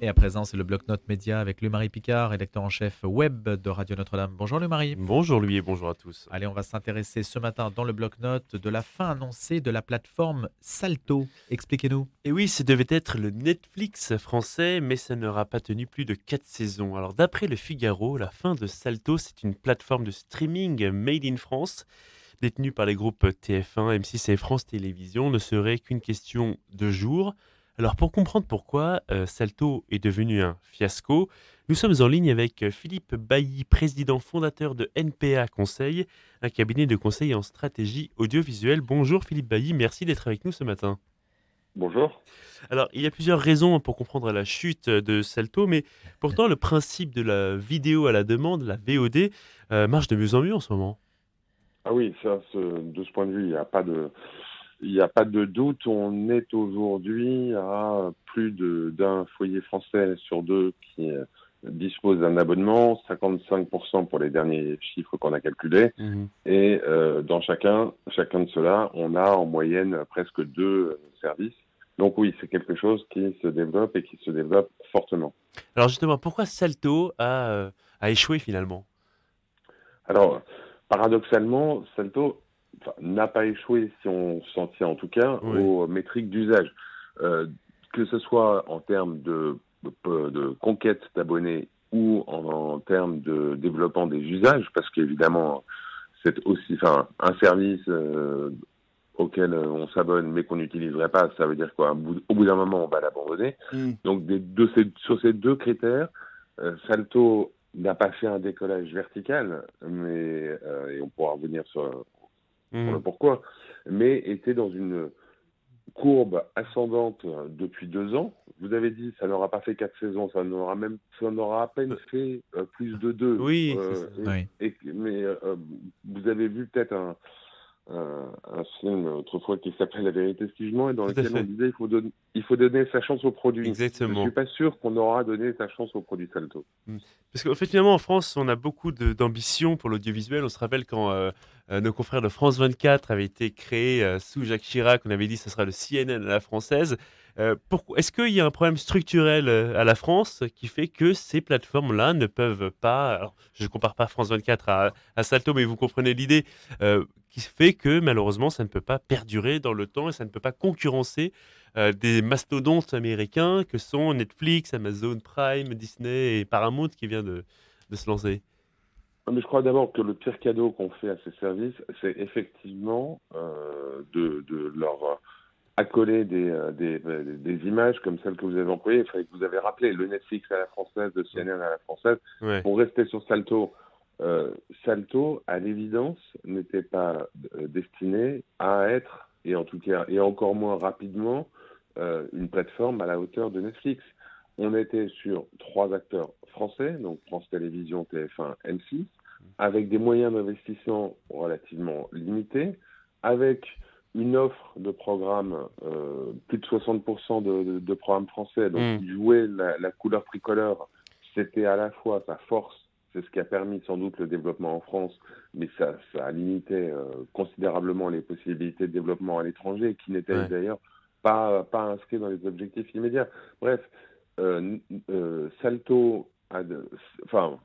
Et à présent, c'est le bloc-notes média avec le Marie Picard, rédacteur en chef web de Radio Notre-Dame. Bonjour le Marie. Bonjour lui et bonjour à tous. Allez, on va s'intéresser ce matin dans le bloc-notes de la fin annoncée de la plateforme Salto. Expliquez-nous. Et oui, ce devait être le Netflix français, mais ça n'aura pas tenu plus de 4 saisons. Alors d'après le Figaro, la fin de Salto, c'est une plateforme de streaming made in France détenue par les groupes TF1, M6 et France Télévisions, ne serait qu'une question de jours. Alors pour comprendre pourquoi euh, Salto est devenu un fiasco, nous sommes en ligne avec euh, Philippe Bailly, président fondateur de NPA Conseil, un cabinet de conseil en stratégie audiovisuelle. Bonjour Philippe Bailly, merci d'être avec nous ce matin. Bonjour. Alors, il y a plusieurs raisons pour comprendre la chute de Salto, mais pourtant le principe de la vidéo à la demande, la VOD, euh, marche de mieux en mieux en ce moment. Ah oui, ça, de ce point de vue, il n'y a pas de, il n'y a pas de doute, on est aujourd'hui à plus d'un foyer français sur deux qui euh, dispose d'un abonnement, 55% pour les derniers chiffres qu'on a calculés. Mhm. Et euh, dans chacun, chacun de ceux-là, on a en moyenne presque deux services. Donc oui, c'est quelque chose qui se développe et qui se développe fortement. Alors justement, pourquoi Salto a, euh, a échoué finalement? Alors, paradoxalement, Salto n'a pas échoué, si on s'en tient en tout cas, aux métriques d'usage. Euh, que ce soit en termes de, de, conquête d'abonnés ou en, termes de développement des usages, parce qu'évidemment, c'est aussi enfin, un service euh, auquel on s'abonne mais qu'on n'utiliserait pas, ça veut dire quoi? Au bout d'un moment, on va l'abandonner. Mm. Donc, des, de ces, sur ces deux critères, euh, Salto n'a pas fait un décollage vertical, mais et on pourra revenir sur, Mmh. pourquoi, mais était dans une courbe ascendante depuis deux ans. Vous avez dit ça n'aura pas fait quatre saisons, ça n'aura même ça n'aura à peine fait euh, plus de deux. Oui, euh, mais euh, vous avez vu peut-être un, un, film autrefois qui s'appelait La vérité si et dans lequel on disait il faut, donner, il faut donner sa chance au produit. Exactement. Je ne suis pas sûr qu'on aura donné sa chance au produit Salto. Mmh. Parce qu'en fait, finalement, en France, on a beaucoup d'ambition pour l'audiovisuel. On se rappelle quand euh, euh, nos confrères de France 24 avaient été créés euh, sous Jacques Chirac, on avait dit que ce sera le CNN à la française. Est-ce qu'il y a un problème structurel à la France qui fait que ces plateformes-là ne peuvent pas, alors, je ne compare pas France 24 à, Salto, mais vous comprenez l'idée, qui fait que malheureusement ça ne peut pas perdurer dans le temps et ça ne peut pas concurrencer euh, des mastodontes américains que sont Netflix, Amazon Prime, Disney et Paramount qui vient de, se lancer. Mais je crois d'abord que le pire cadeau qu'on fait à ces services, c'est effectivement euh, de, leur accoler des, euh, des, des, images comme celles que vous avez employées, que vous avez rappelé, le Netflix à la française, le CNN à la française. Pour rester sur Salto, euh, Salto, à l'évidence, n'était pas euh, destiné à être, et en tout cas, et encore moins rapidement, euh, une plateforme à la hauteur de Netflix. On était sur trois acteurs français, donc France Télévisions, TF1, M6, avec des moyens d'investissement relativement limités, avec une offre de programmes, plus de 60% de, de, programmes français, donc mmh. jouer la, la couleur tricolore, c'était à la fois sa force c'est ce qui a permis sans doute le développement en France, mais ça, ça a limité euh, considérablement les possibilités de développement à l'étranger, qui n'étaient d'ailleurs pas, pas inscrits dans les objectifs immédiats. Bref, euh, euh, Salto, enfin,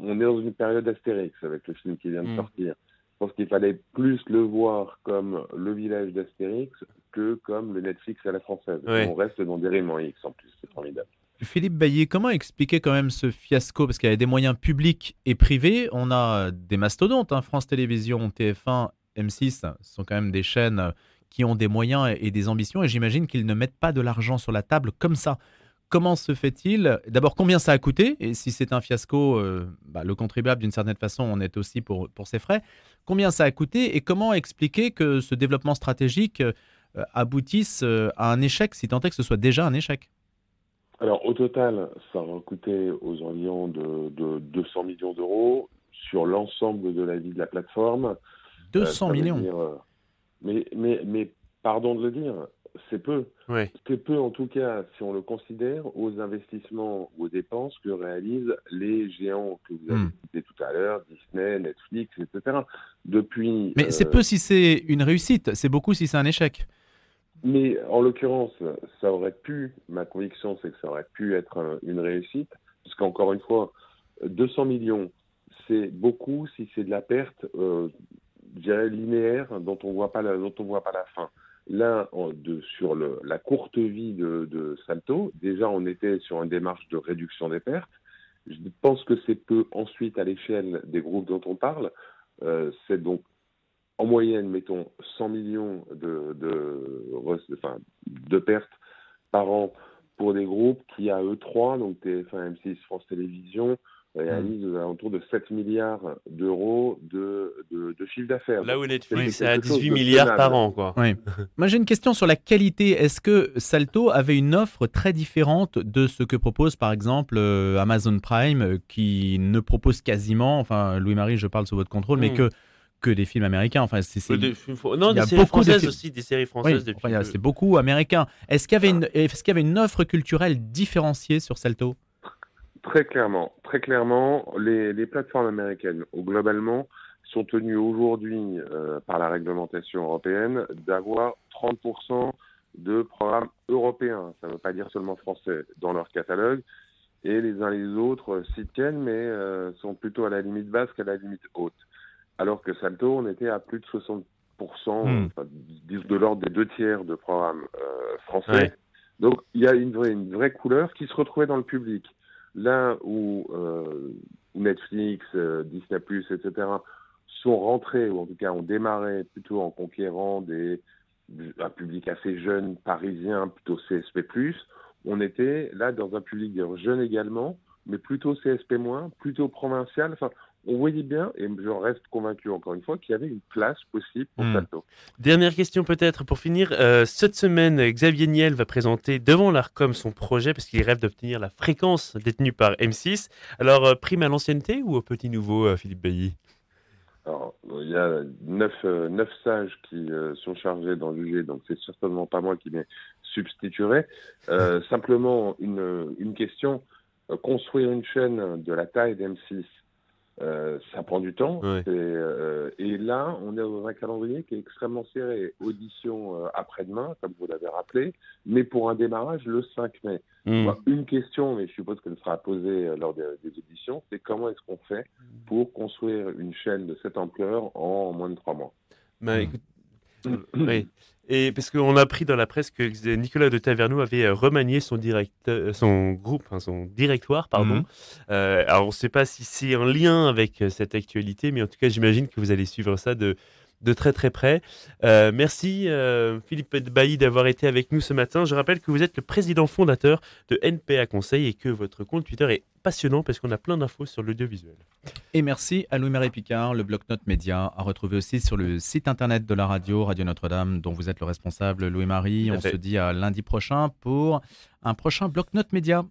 on est dans une période d'Astérix avec le film qui vient de mm. sortir. Je pense qu'il fallait plus le voir comme le village d'Astérix que comme le Netflix à la française. On reste dans des Raymond X en plus, c'est formidable. Philippe Bailly, comment expliquer quand même ce fiasco? Parce qu'il y a des moyens publics et privés. On a des mastodontes, hein. France Télévisions, TF1, M6, ce sont quand même des chaînes qui ont des moyens et des ambitions. Et j'imagine qu'ils ne mettent pas de l'argent sur la table comme ça. Comment se fait-il? D'abord, combien ça a coûté? Et si c'est un fiasco, euh, bah, le contribuable, d'une certaine façon, on est aussi pour, pour ses frais. Combien ça a coûté? Et comment expliquer que ce développement stratégique euh, aboutisse euh, à un échec, si tant est que ce soit déjà un échec? Alors, au total, ça va coûter aux environs de, 200 millions d'euros sur l'ensemble de la vie de la plateforme. 200 euh, millions. mais, mais, mais, pardon de le dire, c'est peu. C'est peu, en tout cas, si on le considère, aux investissements, aux dépenses que réalisent les géants que vous avez hmm. cités tout à l'heure, Disney, Netflix, etc. Depuis. Mais c'est euh, peu si c'est une réussite, c'est beaucoup si c'est un échec. Mais en l'occurrence, ça aurait pu, ma conviction, c'est que ça aurait pu être une réussite, parce qu'encore une fois, 200 millions, c'est beaucoup si c'est de la perte, euh, je dirais, linéaire, dont on voit pas la, dont on voit pas la fin. De, sur la courte vie de, Salto, déjà, on était sur une démarche de réduction des pertes. Je pense que c'est peu ensuite à l'échelle des groupes dont on parle. Euh, c'est donc en moyenne, mettons, 100 millions de, de pertes par an pour des groupes qui, à eux trois, donc TF1, M6, France Télévisions, réalise mmh. autour de 7 milliards d'euros de, de, de, chiffre d'affaires. Là où Netflix est à 18 milliards par an. Quoi. Oui. Moi j'ai une question sur la qualité. Est-ce que Salto avait une offre très différente de ce que propose par exemple euh, Amazon Prime euh, qui ne propose quasiment, enfin Louis-Marie je parle sous votre contrôle, mais mmh. que que des films américains. Enfin, c'est, des films... Non, il y a des séries françaises aussi, des séries françaises oui, enfin, C'est beaucoup américain. Est-ce qu'il y avait une, est-ce qu'il y avait une offre culturelle différenciée sur Salto? Très clairement, très clairement, les, les plateformes américaines, globalement, sont tenues aujourd'hui euh, par la réglementation européenne d'avoir 30% de programmes européens. Ça ne veut pas dire seulement français dans leur catalogue. Et les uns les autres s'y tiennent, mais euh, sont plutôt à la limite basse qu'à la limite haute. Alors que Salto, on était à plus de 60%, hmm. de l'ordre des deux tiers de programmes euh, français. Donc il y a une vraie, une vraie couleur qui se retrouvait dans le public. Là où euh, Netflix, euh, Disney+, etc., sont rentrés, ou en tout cas ont démarré plutôt en conquérant des, un public assez jeune, parisien, plutôt CSP+, on était là dans un public jeune également, mais plutôt CSP-, plutôt provincial. On voyait bien, et je reste convaincu encore une fois, qu'il y avait une place possible pour. Salto. Dernière question peut-être pour finir. Euh, cette semaine, Xavier Niel va présenter devant l'ARCOM son projet parce qu'il rêve d'obtenir la fréquence détenue par M6. Alors, euh, prime à l'ancienneté ou au petit nouveau, euh, Philippe Bailly? Alors, il y a neuf, neuf sages qui sont chargés d'en juger, donc c'est certainement pas moi qui m'y substituerai. simplement, une, une question. construire une chaîne de la taille d'M6 euh, ça prend du temps. Euh, et là, on est dans un calendrier qui est extrêmement serré. Audition euh, après-demain, comme vous l'avez rappelé, mais pour un démarrage le 5 mai. Hmm. une question, mais je suppose qu'elle sera posée lors des, auditions, c'est comment est-ce qu'on fait pour construire une chaîne de cette ampleur en moins de trois mois? Bah, écoute, oui. Et parce qu'on a appris dans la presse que Nicolas de Taverneau avait euh, remanié son, euh, son groupe, son directoire, pardon. Mhm. Euh, alors on ne sait pas si c'est en lien avec cette actualité, mais en tout cas j'imagine que vous allez suivre ça de, de très très près. Euh, merci euh, Philippe Bailly d'avoir été avec nous ce matin. Je rappelle que vous êtes le président fondateur de NPA Conseil et que votre compte Twitter est passionnant parce qu'on a plein d'infos sur l'audiovisuel. Et merci à Louis-Marie Picard, le bloc-notes média, à retrouver aussi sur le site internet de la radio, Radio Notre-Dame, dont vous êtes le responsable, Louis-Marie. On se dit à lundi prochain pour un prochain bloc-notes média.